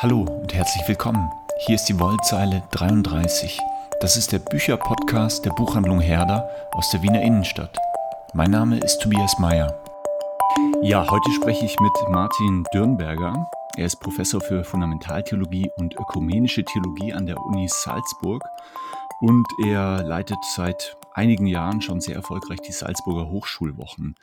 Hallo und herzlich willkommen. Hier ist die Wollzeile 33. Das ist der Bücherpodcast der Buchhandlung Herder aus der Wiener Innenstadt. Mein Name ist Tobias Mayer. Ja, heute spreche ich mit Martin Dürnberger. Er ist Professor für Fundamentaltheologie und ökumenische Theologie an der Uni Salzburg und er leitet seit einigen Jahren schon sehr erfolgreich die Salzburger Hochschulwochen.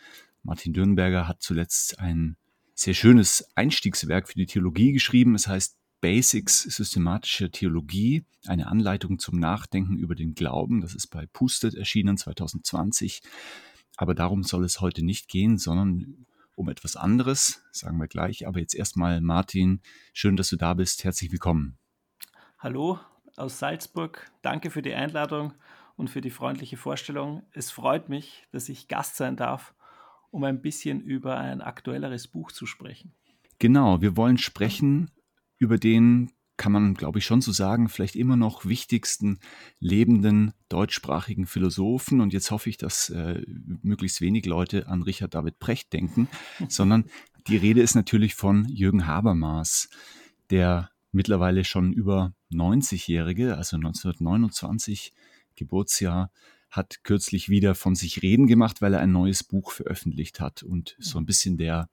Martin Dürnberger hat zuletzt ein sehr schönes Einstiegswerk für die Theologie geschrieben. Es heißt Basics systematische Theologie, eine Anleitung zum Nachdenken über den Glauben. Das ist bei Pustet erschienen 2020. Aber darum soll es heute nicht gehen, sondern um etwas anderes, sagen wir gleich. Aber jetzt erstmal Martin, schön, dass du da bist. Herzlich willkommen. Hallo aus Salzburg. Danke für die Einladung und für die freundliche Vorstellung. Es freut mich, dass ich Gast sein darf um ein bisschen über ein aktuelleres Buch zu sprechen. Genau, wir wollen sprechen über den, kann man glaube ich schon so sagen, vielleicht immer noch wichtigsten lebenden deutschsprachigen Philosophen. Und jetzt hoffe ich, dass äh, möglichst wenig Leute an Richard David Precht denken, sondern die Rede ist natürlich von Jürgen Habermas, der mittlerweile schon über 90-Jährige, also 1929 Geburtsjahr, hat kürzlich wieder von sich reden gemacht, weil er ein neues Buch veröffentlicht hat. Und so ein bisschen der,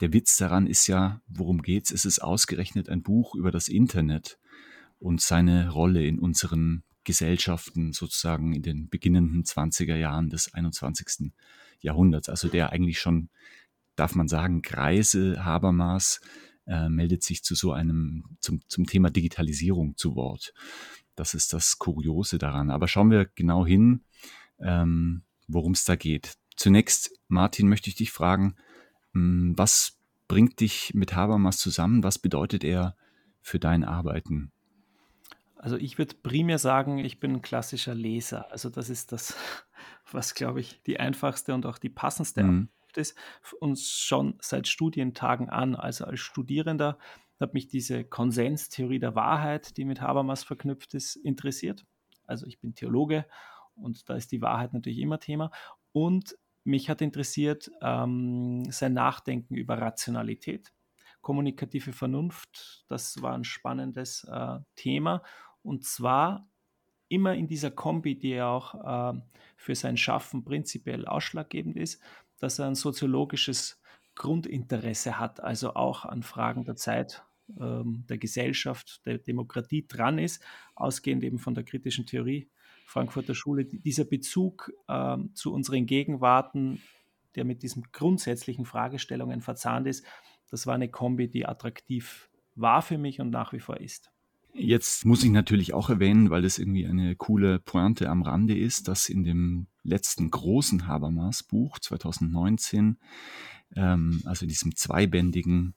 der Witz daran ist ja, worum geht's? Es ist ausgerechnet ein Buch über das Internet und seine Rolle in unseren Gesellschaften sozusagen in den beginnenden 20er Jahren des 21. Jahrhunderts. Also der eigentlich schon, darf man sagen, Kreise Habermas äh, meldet sich zu so einem, zum, zum Thema Digitalisierung zu Wort. Das ist das Kuriose daran. Aber schauen wir genau hin, ähm, worum es da geht. Zunächst, Martin, möchte ich dich fragen, hm, was bringt dich mit Habermas zusammen? Was bedeutet er für dein Arbeiten? Also ich würde primär sagen, ich bin ein klassischer Leser. Also das ist das, was, glaube ich, die einfachste und auch die passendste mhm. ist. Uns schon seit Studientagen an, also als Studierender hat mich diese Konsenstheorie der Wahrheit, die mit Habermas verknüpft ist, interessiert. Also ich bin Theologe und da ist die Wahrheit natürlich immer Thema. Und mich hat interessiert ähm, sein Nachdenken über Rationalität, kommunikative Vernunft. Das war ein spannendes äh, Thema. Und zwar immer in dieser Kombi, die auch äh, für sein Schaffen prinzipiell ausschlaggebend ist, dass er ein soziologisches Grundinteresse hat, also auch an Fragen der Zeit ähm, der Gesellschaft, der Demokratie dran ist, ausgehend eben von der kritischen Theorie Frankfurter Schule, dieser Bezug ähm, zu unseren Gegenwarten, der mit diesen grundsätzlichen Fragestellungen verzahnt ist, das war eine Kombi, die attraktiv war für mich und nach wie vor ist. Jetzt muss ich natürlich auch erwähnen, weil es irgendwie eine coole Pointe am Rande ist, dass in dem letzten großen Habermas-Buch 2019, ähm, also diesem zweibändigen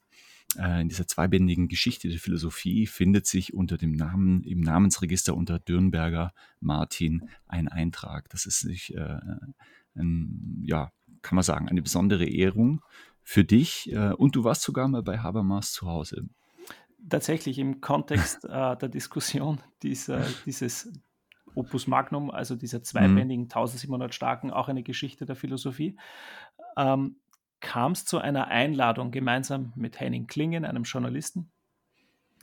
in dieser zweibändigen Geschichte der Philosophie findet sich unter dem Namen, im Namensregister unter Dürnberger Martin ein Eintrag. Das ist sich, äh, ein, ja, kann man sagen, eine besondere Ehrung für dich. Äh, und du warst sogar mal bei Habermas zu Hause. Tatsächlich im Kontext äh, der Diskussion dieser, dieses Opus Magnum, also dieser mhm. zweibändigen, 1700 starken, auch eine Geschichte der Philosophie. Ähm, kam es zu einer Einladung gemeinsam mit Henning Klingen, einem Journalisten.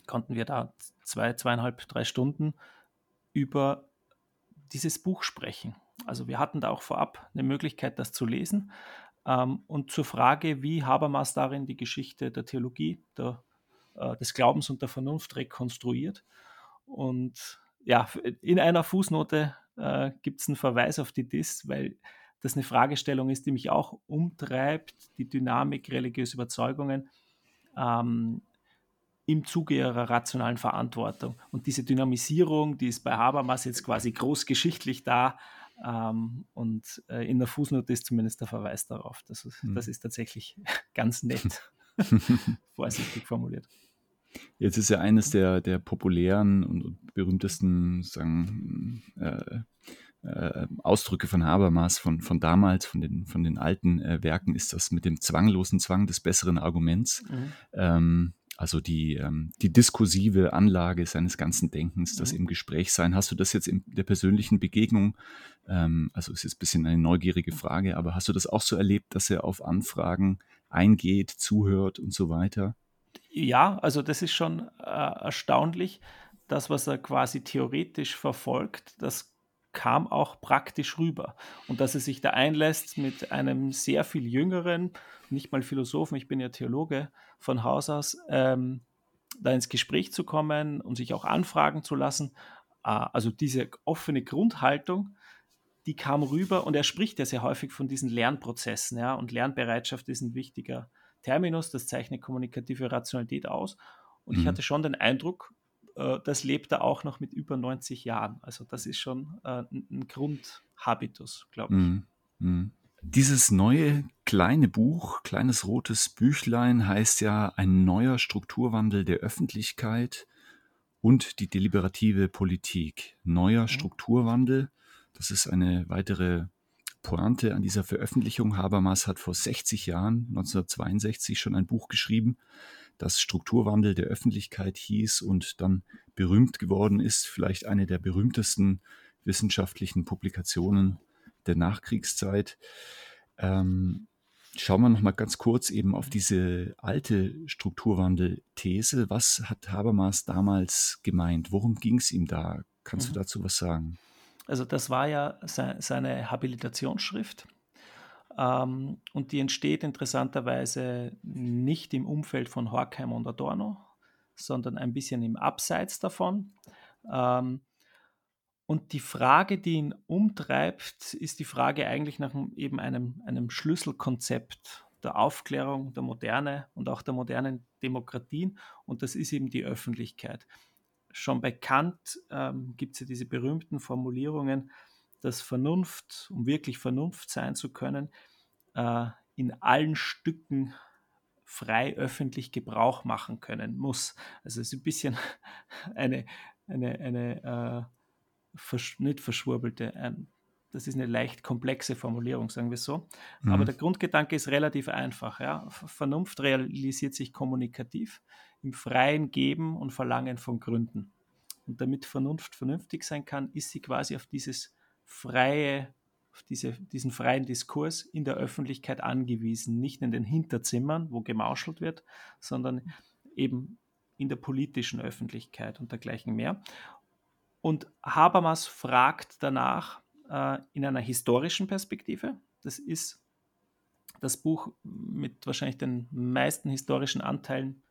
Konnten wir da zwei, zweieinhalb, drei Stunden über dieses Buch sprechen. Also wir hatten da auch vorab eine Möglichkeit, das zu lesen. Ähm, und zur Frage, wie Habermas darin die Geschichte der Theologie, der, äh, des Glaubens und der Vernunft rekonstruiert. Und ja, in einer Fußnote äh, gibt es einen Verweis auf die DIS, weil das eine Fragestellung ist, die mich auch umtreibt, die Dynamik religiöser Überzeugungen ähm, im Zuge ihrer rationalen Verantwortung. Und diese Dynamisierung, die ist bei Habermas jetzt quasi großgeschichtlich da. Ähm, und äh, in der Fußnote ist zumindest der Verweis darauf. Das, mhm. das ist tatsächlich ganz nett, vorsichtig formuliert. Jetzt ist ja eines der, der populären und berühmtesten sagen, äh, äh, Ausdrücke von Habermas von, von damals, von den, von den alten äh, Werken, ist das mit dem zwanglosen Zwang des besseren Arguments. Mhm. Ähm, also die, ähm, die diskursive Anlage seines ganzen Denkens, das mhm. im Gespräch sein. Hast du das jetzt in der persönlichen Begegnung, ähm, also ist jetzt ein bisschen eine neugierige Frage, aber hast du das auch so erlebt, dass er auf Anfragen eingeht, zuhört und so weiter? Ja, also das ist schon äh, erstaunlich. Das, was er quasi theoretisch verfolgt, das kam auch praktisch rüber. Und dass er sich da einlässt mit einem sehr viel jüngeren, nicht mal Philosophen, ich bin ja Theologe von Haus aus, ähm, da ins Gespräch zu kommen und sich auch anfragen zu lassen. Äh, also diese offene Grundhaltung, die kam rüber und er spricht ja sehr häufig von diesen Lernprozessen, ja, und Lernbereitschaft ist ein wichtiger Terminus, das zeichnet kommunikative Rationalität aus. Und mhm. ich hatte schon den Eindruck, das lebt er auch noch mit über 90 Jahren. Also das ist schon äh, ein Grundhabitus, glaube ich. Mhm. Mhm. Dieses neue kleine Buch, kleines rotes Büchlein, heißt ja ein neuer Strukturwandel der Öffentlichkeit und die deliberative Politik. Neuer mhm. Strukturwandel, das ist eine weitere Pointe an dieser Veröffentlichung. Habermas hat vor 60 Jahren, 1962, schon ein Buch geschrieben, das Strukturwandel der Öffentlichkeit hieß und dann berühmt geworden ist, vielleicht eine der berühmtesten wissenschaftlichen Publikationen der Nachkriegszeit. Ähm, schauen wir noch mal ganz kurz eben auf diese alte Strukturwandel-These. Was hat Habermas damals gemeint? Worum ging es ihm da? Kannst mhm. du dazu was sagen? Also das war ja seine Habilitationsschrift ähm, und die entsteht interessanterweise nicht im Umfeld von Horkheim und Adorno, sondern ein bisschen im Abseits davon. Ähm, und die Frage, die ihn umtreibt, ist die Frage eigentlich nach eben einem, einem Schlüsselkonzept der Aufklärung, der Moderne und auch der modernen Demokratien. Und das ist eben die Öffentlichkeit. Schon bei Kant ähm, gibt es ja diese berühmten Formulierungen, dass Vernunft, um wirklich Vernunft sein zu können, äh, in allen Stücken frei öffentlich Gebrauch machen können muss. Also es ist ein bisschen eine, eine, eine äh, versch nicht verschwurbelte, ein, das ist eine leicht komplexe Formulierung, sagen wir so. Mhm. Aber der Grundgedanke ist relativ einfach. Ja? Vernunft realisiert sich kommunikativ im freien Geben und Verlangen von Gründen. Und damit Vernunft vernünftig sein kann, ist sie quasi auf dieses freie, auf diese, diesen freien Diskurs in der Öffentlichkeit angewiesen, nicht in den Hinterzimmern, wo gemauschelt wird, sondern eben in der politischen Öffentlichkeit und dergleichen mehr. Und Habermas fragt danach äh, in einer historischen Perspektive. Das ist das Buch mit wahrscheinlich den meisten historischen Anteilen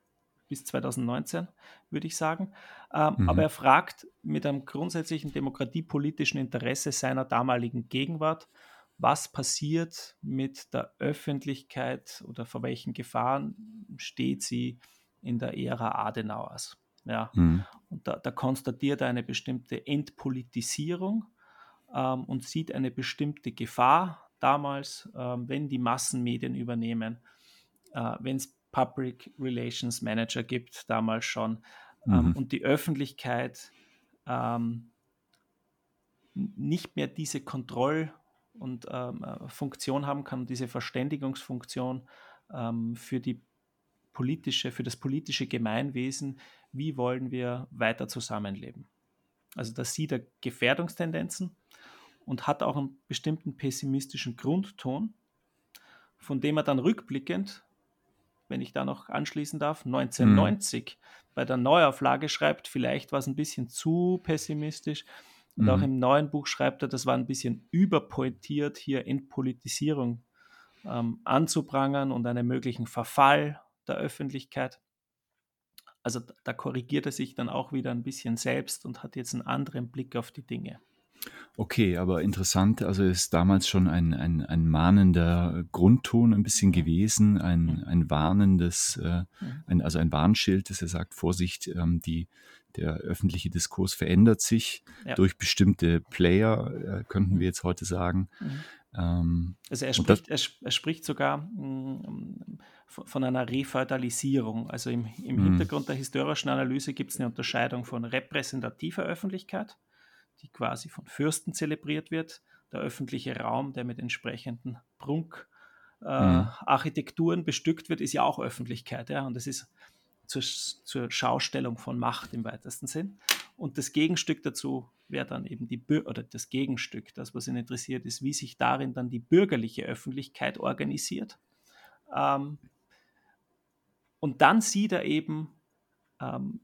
bis 2019, würde ich sagen. Ähm, mhm. Aber er fragt mit einem grundsätzlichen demokratiepolitischen Interesse seiner damaligen Gegenwart, was passiert mit der Öffentlichkeit oder vor welchen Gefahren steht sie in der Ära Adenauers. Ja. Mhm. Und da, da, konstatiert er eine bestimmte Entpolitisierung ähm, und sieht eine bestimmte Gefahr damals, ähm, wenn die Massenmedien übernehmen, äh, wenn es Public Relations Manager gibt, damals schon. Ähm, mhm. und die Öffentlichkeit ähm, nicht mehr diese Kontroll- und ähm, äh, Funktion haben kann, diese Verständigungsfunktion ähm, für die politische, für das politische Gemeinwesen, wie wollen wir weiter zusammenleben. Also da sieht er Gefährdungstendenzen und hat auch einen bestimmten pessimistischen Grundton, von dem er dann rückblickend wenn ich da noch anschließen darf, 1990 mhm. bei der Neuauflage schreibt, vielleicht war es ein bisschen zu pessimistisch. Und mhm. auch im neuen Buch schreibt er, das war ein bisschen überpointiert, hier Entpolitisierung ähm, anzuprangern und einen möglichen Verfall der Öffentlichkeit. Also da korrigiert er sich dann auch wieder ein bisschen selbst und hat jetzt einen anderen Blick auf die Dinge. Okay, aber interessant, also ist damals schon ein, ein, ein mahnender Grundton ein bisschen gewesen, ein, mhm. ein warnendes, äh, mhm. ein, also ein Warnschild, das er sagt, Vorsicht, ähm, die, der öffentliche Diskurs verändert sich ja. durch bestimmte Player, äh, könnten wir jetzt heute sagen. Mhm. Ähm, also er spricht, das, er, er, spricht sogar mh, mm, von einer Refeudalisierung. Also im, im mhm. Hintergrund der historischen Analyse gibt es eine Unterscheidung von repräsentativer Öffentlichkeit die quasi von Fürsten zelebriert wird. Der öffentliche Raum, der mit entsprechenden Prunkarchitekturen äh, mhm. bestückt wird, ist ja auch Öffentlichkeit. Ja? Und das ist zur, zur Schaustellung von Macht im weitesten Sinn. Und das Gegenstück dazu wäre dann eben die Bür oder das Gegenstück, das, was ihn interessiert, ist, wie sich darin dann die bürgerliche Öffentlichkeit organisiert. Ähm, und dann sieht er eben ähm,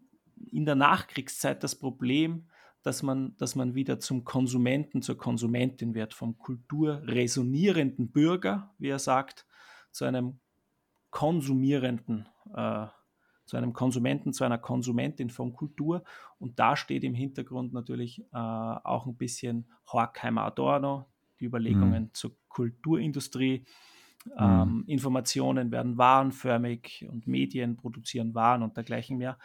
in der Nachkriegszeit das Problem, dass man, dass man wieder zum Konsumenten, zur Konsumentin wird, vom kulturresonierenden Bürger, wie er sagt, zu einem konsumierenden, äh, zu einem Konsumenten, zu einer Konsumentin von Kultur. Und da steht im Hintergrund natürlich äh, auch ein bisschen Horkheimer Adorno, die Überlegungen mhm. zur Kulturindustrie. Mhm. Ähm, Informationen werden warenförmig und Medien produzieren Waren und dergleichen mehr.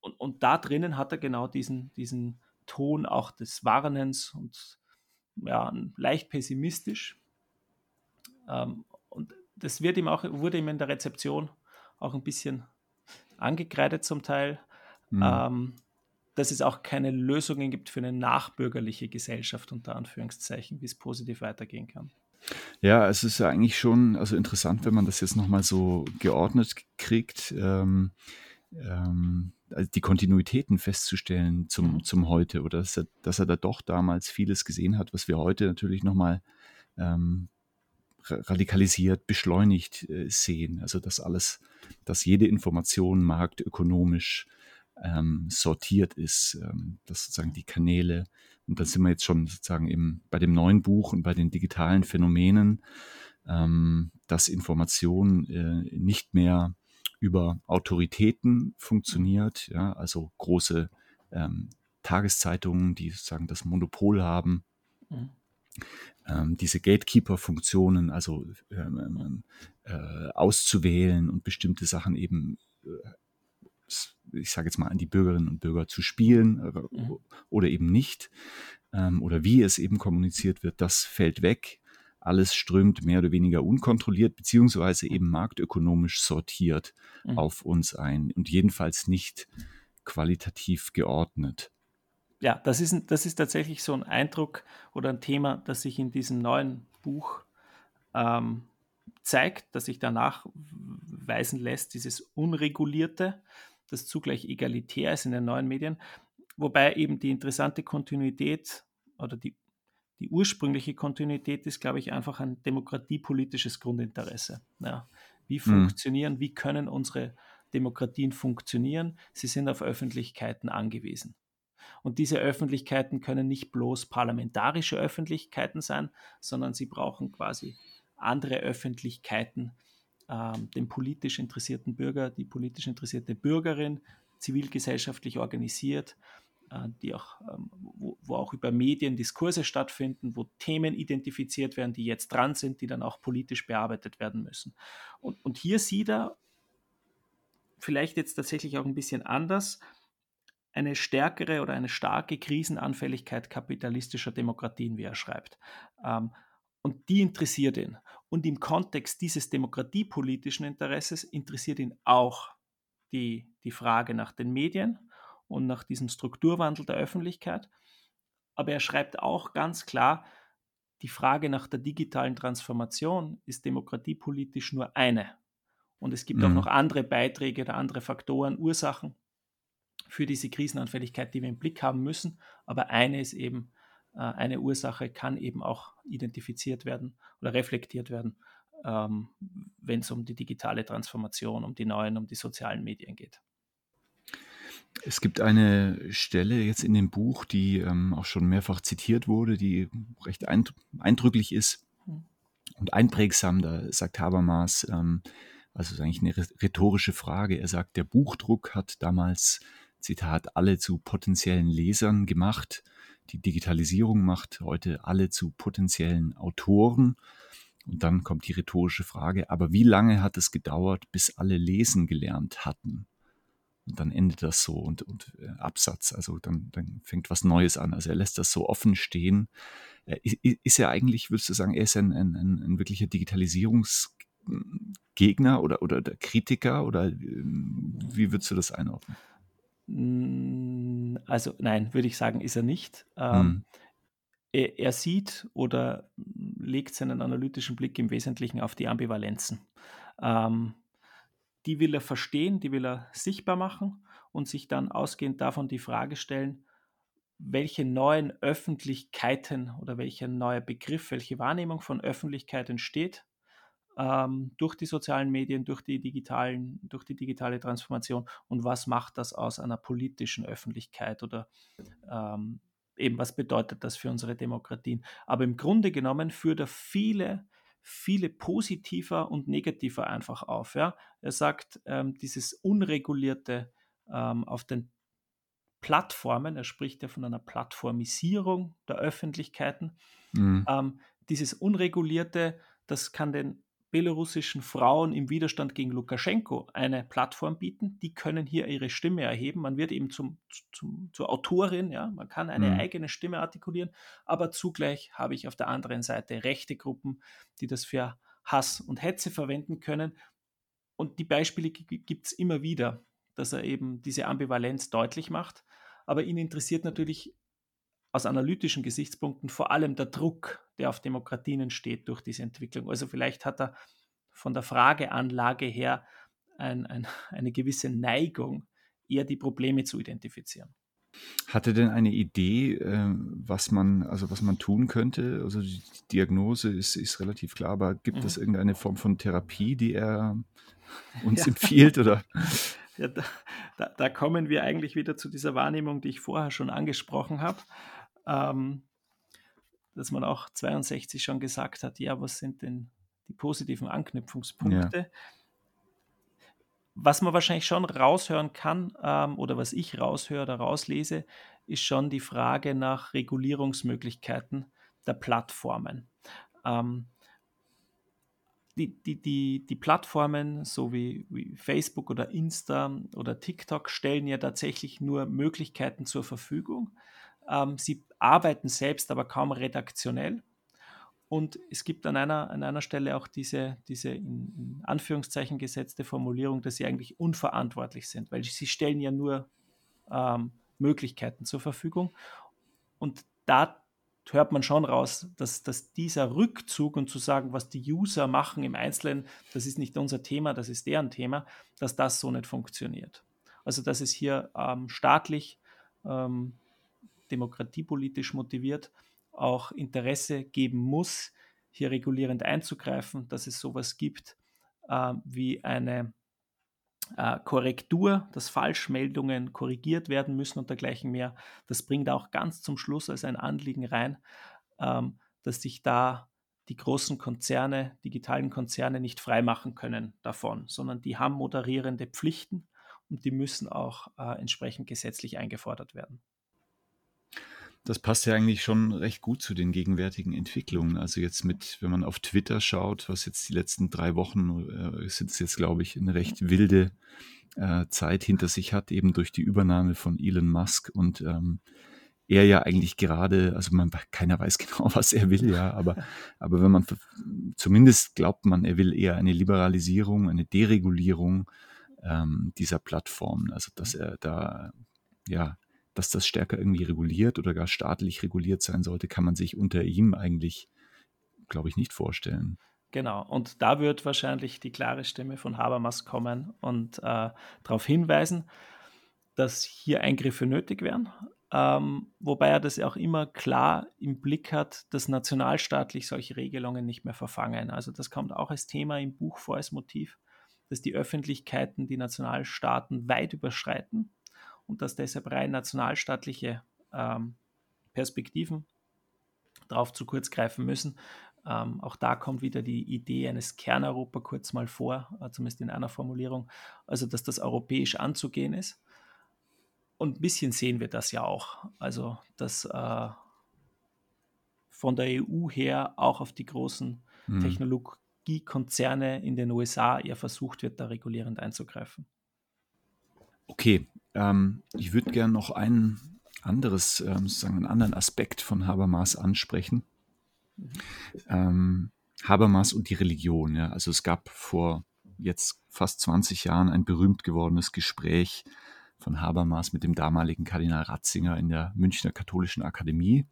Und, und da drinnen hat er genau diesen, diesen Ton auch des Warnens und ja, leicht pessimistisch. Ähm, und das wird ihm auch, wurde ihm in der Rezeption auch ein bisschen angekreidet zum Teil, mhm. ähm, dass es auch keine Lösungen gibt für eine nachbürgerliche Gesellschaft, unter Anführungszeichen, wie es positiv weitergehen kann. Ja, es ist ja eigentlich schon also interessant, wenn man das jetzt nochmal so geordnet kriegt, ähm, ähm, also die Kontinuitäten festzustellen zum, mhm. zum Heute oder dass er, dass er da doch damals vieles gesehen hat, was wir heute natürlich nochmal ähm, radikalisiert, beschleunigt äh, sehen. Also dass alles, dass jede Information marktökonomisch ähm, sortiert ist, ähm, dass sozusagen die Kanäle, und da sind wir jetzt schon sozusagen eben bei dem neuen Buch und bei den digitalen Phänomenen, ähm, dass Information äh, nicht mehr über Autoritäten funktioniert, ja, also große ähm, Tageszeitungen, die sozusagen das Monopol haben. Mhm ähm, diese Gatekeeper-Funktionen, also ähm, ähm, äh, auszuwählen und bestimmte Sachen eben, äh, ich sage jetzt mal, an die Bürgerinnen und Bürger zu spielen äh, mhm. oder eben nicht, ähm, oder wie es eben kommuniziert wird, das fällt weg. Alles strömt mehr oder weniger unkontrolliert, beziehungsweise eben marktökonomisch sortiert mhm. auf uns ein und jedenfalls nicht qualitativ geordnet. Ja, das ist, das ist tatsächlich so ein Eindruck oder ein Thema, das sich in diesem neuen Buch ähm, zeigt, das sich danach weisen lässt, dieses Unregulierte, das zugleich egalitär ist in den neuen Medien, wobei eben die interessante Kontinuität oder die, die ursprüngliche Kontinuität ist, glaube ich, einfach ein demokratiepolitisches Grundinteresse. Ja. Wie mhm. funktionieren, mhm. wie können unsere Demokratien funktionieren? Sie sind auf Öffentlichkeiten angewiesen. Und diese Öffentlichkeiten können nicht bloß parlamentarische Öffentlichkeiten sein, sondern sie brauchen quasi andere Öffentlichkeiten, ähm, den politisch interessierten Bürger, die politisch interessierte Bürgerin, zivilgesellschaftlich organisiert, die auch, ähm, wo, wo, auch über Medien Diskurse stattfinden, wo Themen identifiziert werden, die jetzt dran sind, die dann auch politisch bearbeitet werden müssen. Und, und hier sieht er vielleicht jetzt tatsächlich auch ein bisschen anders, eine stärkere oder eine starke Krisenanfälligkeit kapitalistischer Demokratien, wie er schreibt. Ähm, und die interessiert ihn. Und im Kontext dieses demokratiepolitischen Interesses interessiert ihn auch die, die Frage nach den Medien und nach diesem Strukturwandel der Öffentlichkeit. Aber er schreibt auch ganz klar, die Frage nach der digitalen Transformation ist demokratiepolitisch nur eine. Und es gibt mhm. auch noch andere Beiträge oder andere Faktoren, Ursachen, für diese Krisenanfälligkeit, die wir im Blick haben müssen. Aber eine ist eben, äh, eine Ursache kann eben auch identifiziert werden oder reflektiert werden, ähm, wenn es um die digitale Transformation, um die neuen, um die sozialen Medien geht. Es gibt eine Stelle jetzt in dem Buch, die ähm, auch schon mehrfach zitiert wurde, die recht eindrücklich ist hm. und einprägsam. Da sagt Habermas, ähm, also ist eigentlich eine rhetorische Frage. Er sagt, der Buchdruck hat damals Zitat, alle zu potenziellen Lesern gemacht. Die Digitalisierung macht heute alle zu potenziellen Autoren. Und dann kommt die rhetorische Frage, aber wie lange hat es gedauert, bis alle lesen gelernt hatten? Und dann endet das so und, und äh, Absatz, also dann, dann fängt was Neues an. Also er lässt das so offen stehen. Äh, ist er eigentlich, würdest du sagen, er ist ein, ein, ein, ein wirklicher Digitalisierungsgegner oder, oder der Kritiker oder ähm, wie würdest du das einordnen? Hm, also nein, würde ich sagen, ist er nicht. Ähm, hm. er, er, sieht oder legt seinen analytischen Blick im Wesentlichen auf die Ambivalenzen. Ähm, die will er verstehen, die will er sichtbar machen und sich dann ausgehend davon die Frage stellen, welche neuen Öffentlichkeiten oder welcher neue Begriff, welche Wahrnehmung von Öffentlichkeit entsteht ähm, durch die sozialen Medien, durch die digitalen, durch die digitale Transformation und was macht das aus einer politischen Öffentlichkeit oder ähm, eben was bedeutet das für unsere Demokratien. Aber im Grunde genommen führt er viele, viele positiver und negativer einfach auf. Ja? Er sagt, ähm, dieses unregulierte ähm, auf den Plattformen, er spricht ja von einer Plattformisierung der Öffentlichkeiten, mhm. ähm, dieses unregulierte, das kann den belarussischen Frauen im Widerstand gegen Lukaschenko eine Plattform bieten. Die können hier ihre Stimme erheben. Man wird eben zum, zum, zur Autorin, ja, man kann eine mhm. eigene Stimme artikulieren, aber zugleich habe ich auf der anderen Seite rechte Gruppen, die das für Hass und Hetze verwenden können. Und die Beispiele gibt es immer wieder, dass er eben diese Ambivalenz deutlich macht. Aber ihn interessiert natürlich aus analytischen Gesichtspunkten vor allem der Druck, der auf Demokratien entsteht durch diese Entwicklung. Also vielleicht hat er von der Frageanlage her ein, ein, eine gewisse Neigung, eher die Probleme zu identifizieren. Hat er denn eine Idee, äh, was man, also was man tun könnte? Also die Diagnose ist, ist relativ klar, aber gibt mhm. es irgendeine Form von Therapie, die er uns ja. empfiehlt? Oder? Ja, da, da, kommen wir eigentlich wieder zu dieser Wahrnehmung, die ich vorher schon angesprochen habe ähm, dass man auch 62 schon gesagt hat, ja, was sind denn die positiven Anknüpfungspunkte? Ja. Was man wahrscheinlich schon raushören kann ähm, oder was ich raushöre oder rauslese, ist schon die Frage nach Regulierungsmöglichkeiten der Plattformen. Ähm, die, die, die, die Plattformen, so wie, wie, Facebook oder Insta oder TikTok, stellen ja tatsächlich nur Möglichkeiten zur Verfügung. Ähm, sie arbeiten selbst aber kaum redaktionell. Und es gibt an einer, an einer Stelle auch diese, diese in, Anführungszeichen gesetzte Formulierung, dass sie eigentlich unverantwortlich sind, weil sie stellen ja nur ähm, Möglichkeiten zur Verfügung. Und da hört man schon raus, dass, dass dieser Rückzug und zu sagen, was die User machen im Einzelnen, das ist nicht unser Thema, das ist deren Thema, dass das so nicht funktioniert. Also dass es hier ähm, staatlich ähm, demokratiepolitisch motiviert auch Interesse geben muss, hier regulierend einzugreifen, dass es sowas gibt äh, wie eine äh, Korrektur, dass Falschmeldungen korrigiert werden müssen und dergleichen mehr. Das bringt auch ganz zum Schluss als ein Anliegen rein, ähm, dass sich da die großen Konzerne, digitalen Konzerne nicht freimachen können davon, sondern die haben moderierende Pflichten und die müssen auch äh, entsprechend gesetzlich eingefordert werden. Das passt ja eigentlich schon recht gut zu den gegenwärtigen Entwicklungen. Also jetzt mit, wenn man auf Twitter schaut, was jetzt die letzten drei Wochen äh, es jetzt, glaube ich, eine recht wilde äh, Zeit hinter sich hat, eben durch die Übernahme von Elon Musk und ähm, er ja eigentlich gerade, also man keiner weiß genau, was er will, ja, aber, aber wenn man zumindest glaubt man, er will eher eine Liberalisierung, eine Deregulierung ähm, dieser Plattformen, also dass er da ja dass das stärker irgendwie reguliert oder gar staatlich reguliert sein sollte, kann man sich unter ihm eigentlich, glaube ich, nicht vorstellen. Genau, und da wird wahrscheinlich die klare Stimme von Habermas kommen und äh, darauf hinweisen, dass hier Eingriffe nötig wären, ähm, wobei er das auch immer klar im Blick hat, dass nationalstaatlich solche Regelungen nicht mehr verfangen. Also das kommt auch als Thema im Buch vor als Motiv, dass die Öffentlichkeiten die Nationalstaaten weit überschreiten und dass deshalb rein nationalstaatliche ähm, Perspektiven darauf zu kurz greifen müssen. Ähm, auch da kommt wieder die Idee eines Kerneuropa kurz mal vor, äh, zumindest in einer Formulierung, also dass das europäisch anzugehen ist. Und ein bisschen sehen wir das ja auch. Also, dass äh, von der EU her auch auf die großen hm. Technologiekonzerne in den USA eher versucht wird, da regulierend einzugreifen. Okay, ähm, ich würde gerne noch ein anderes, ähm, sozusagen einen anderen Aspekt von Habermas ansprechen. Ähm, Habermas und die Religion. Ja. Also es gab vor jetzt fast 20 Jahren ein berühmt gewordenes Gespräch von Habermas mit dem damaligen Kardinal Ratzinger in der Münchner Katholischen Akademie.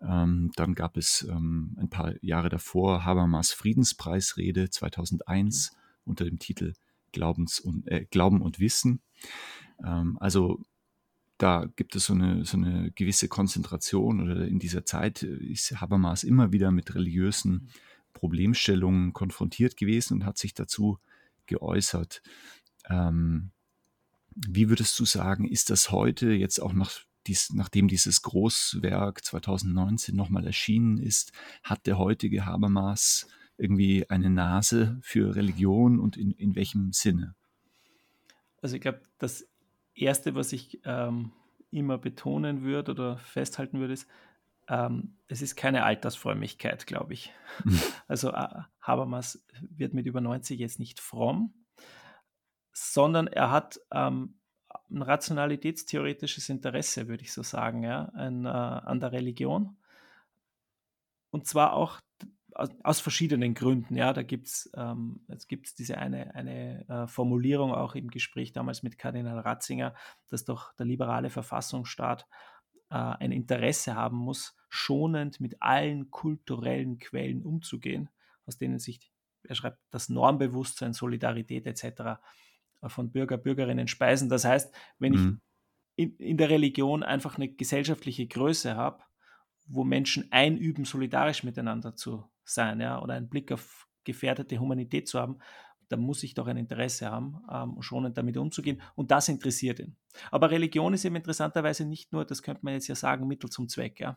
Ähm, dann gab es ähm, ein paar Jahre davor Habermas Friedenspreisrede 2001 unter dem Titel Glaubens und, äh, Glauben und Wissen. Ähm, also da gibt es so eine, so eine gewisse Konzentration oder in dieser Zeit ist Habermas immer wieder mit religiösen Problemstellungen konfrontiert gewesen und hat sich dazu geäußert. Ähm, wie würdest du sagen, ist das heute jetzt auch nach dies, nachdem dieses Großwerk 2019 nochmal erschienen ist, hat der heutige Habermas irgendwie eine Nase für Religion und in, in welchem Sinne? Also ich glaube, das Erste, was ich ähm, immer betonen würde oder festhalten würde, ist, ähm, es ist keine Altersfrömmigkeit, glaube ich. Mhm. Also äh, Habermas wird mit über 90 jetzt nicht fromm, sondern er hat ähm, ein rationalitätstheoretisches Interesse, würde ich so sagen, ja, an, äh, an der Religion. Und zwar auch aus, aus verschiedenen Gründen. Ja, da gibt es ähm, diese eine, eine äh, Formulierung auch im Gespräch damals mit Kardinal Ratzinger, dass doch der liberale Verfassungsstaat äh, ein Interesse haben muss, schonend mit allen kulturellen Quellen umzugehen, aus denen sich, er schreibt, das Normbewusstsein, Solidarität etc. Äh, von Bürger, Bürgerinnen speisen. Das heißt, wenn mhm. ich in, in der Religion einfach eine gesellschaftliche Größe habe, wo Menschen einüben, solidarisch miteinander zu sein, ja, oder einen Blick auf gefährdete Humanität zu haben, da muss ich doch ein Interesse haben, ähm, schonend damit umzugehen. Und das interessiert ihn. Aber Religion ist eben interessanterweise nicht nur, das könnte man jetzt ja sagen, Mittel zum Zweck, ja,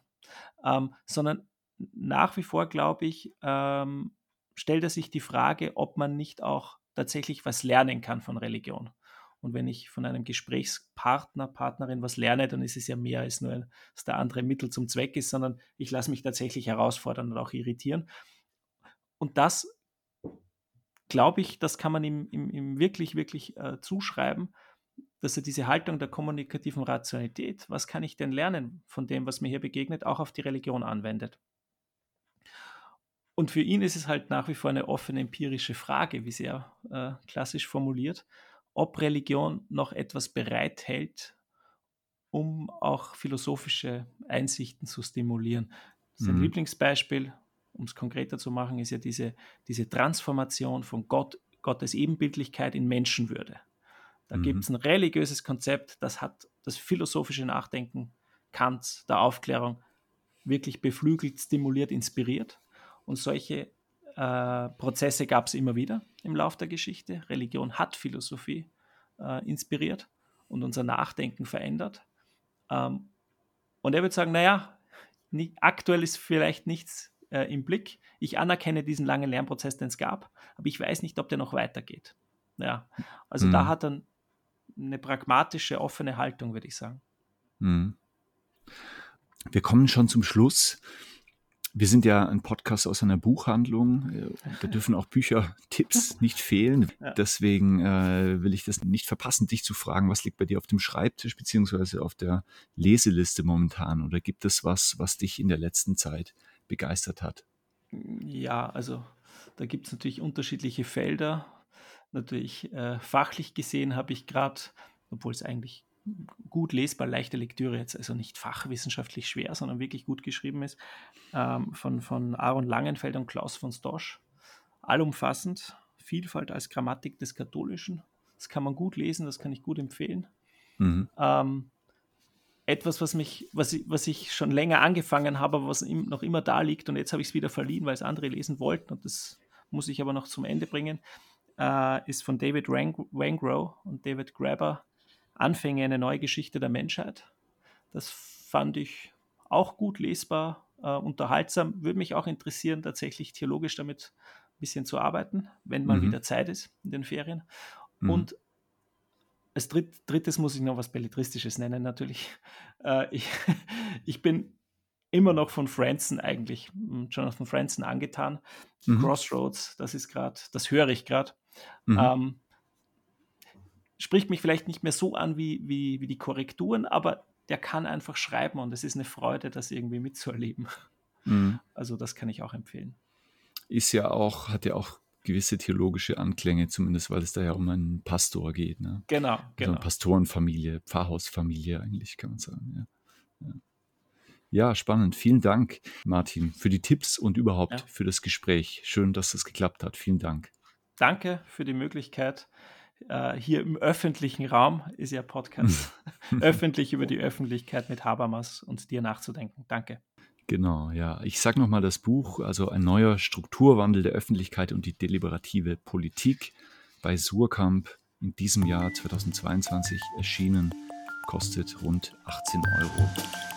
ähm, sondern nach wie vor, glaube ich, ähm, stellt er sich die Frage, ob man nicht auch tatsächlich was lernen kann von Religion. Und wenn ich von einem Gesprächspartner, Partnerin was lerne, dann ist es ja mehr als nur, dass der andere Mittel zum Zweck ist, sondern ich lasse mich tatsächlich herausfordern und auch irritieren. Und das, glaube ich, das kann man ihm, ihm, ihm wirklich, wirklich äh, zuschreiben, dass er diese Haltung der kommunikativen Rationalität, was kann ich denn lernen von dem, was mir hier begegnet, auch auf die Religion anwendet. Und für ihn ist es halt nach wie vor eine offene empirische Frage, wie sehr äh, klassisch formuliert, ob Religion noch etwas bereithält, um auch philosophische Einsichten zu stimulieren. Sein mhm. Lieblingsbeispiel, um es konkreter zu machen, ist ja diese, diese Transformation von Gott, Gottes Ebenbildlichkeit in Menschenwürde. Da mhm. gibt es ein religiöses Konzept, das hat das philosophische Nachdenken Kants, der Aufklärung, wirklich beflügelt, stimuliert, inspiriert. Und solche äh, Prozesse gab es immer wieder im Laufe der Geschichte. Religion hat Philosophie äh, inspiriert und unser Nachdenken verändert. Ähm, und er würde sagen, naja, nie, aktuell ist vielleicht nichts äh, im Blick. Ich anerkenne diesen langen Lernprozess, den es gab, aber ich weiß nicht, ob der noch weitergeht. Ja, also mhm. da hat er eine pragmatische, offene Haltung, würde ich sagen. Mhm. Wir kommen schon zum Schluss. Wir sind ja ein Podcast aus einer Buchhandlung. Da dürfen auch Büchertipps nicht fehlen. Ja. Deswegen äh, will ich das nicht verpassen, dich zu fragen, was liegt bei dir auf dem Schreibtisch beziehungsweise auf der Leseliste momentan? Oder gibt es was, was dich in der letzten Zeit begeistert hat? Ja, also da gibt es natürlich unterschiedliche Felder. Natürlich äh, fachlich gesehen habe ich gerade, obwohl es eigentlich gut lesbar, leichte Lektüre jetzt, also nicht fachwissenschaftlich schwer, sondern wirklich gut geschrieben ist, ähm, von, von Aaron Langenfeld und Klaus von Stosch. Allumfassend, Vielfalt als Grammatik des Katholischen. Das kann man gut lesen, das kann ich gut empfehlen. Mhm. Ähm, etwas, was mich, was ich, was ich schon länger angefangen habe, aber was noch immer da liegt und jetzt habe ich es wieder verliehen, weil es andere lesen wollten und das muss ich aber noch zum Ende bringen, äh, ist von David Wangrow und David Grabber Anfänge eine neue Geschichte der Menschheit. Das fand ich auch gut lesbar, äh, unterhaltsam. Würde mich auch interessieren, tatsächlich theologisch damit ein bisschen zu arbeiten, wenn mal mhm. wieder Zeit ist in den Ferien. Mhm. Und als dritt, drittes muss ich noch was Belletristisches nennen, natürlich. Äh, ich, ich bin immer noch von Franzen eigentlich, hm, Jonathan Franzen angetan. Mhm. Crossroads, das ist gerade, das höre ich gerade. Mhm. Ähm, spricht mich vielleicht nicht mehr so an wie, wie, wie die Korrekturen, aber der kann einfach schreiben und es ist eine Freude, das irgendwie mitzuerleben. Mhm. Also das kann ich auch empfehlen. Ist ja auch, hat ja auch gewisse theologische Anklänge, zumindest weil es da ja um einen Pastor geht. Ne? Genau, also genau. Eine Pastorenfamilie, Pfarrhausfamilie eigentlich, kann man sagen. Ja. ja. ja. spannend. Vielen Dank, Martin, für die Tipps und überhaupt ja. für das Gespräch. Schön, dass das geklappt hat. Vielen Dank. Danke für die Möglichkeit äh, hier im öffentlichen Raum, ist ja Podcast, öffentlich über die Öffentlichkeit mit Habermas und dir nachzudenken. Danke. Genau, ja. Ich sage nochmal das Buch, also ein neuer Strukturwandel der Öffentlichkeit und die deliberative Politik bei Surkamp in diesem Jahr 2022 erschienen, kostet rund 18 Euro.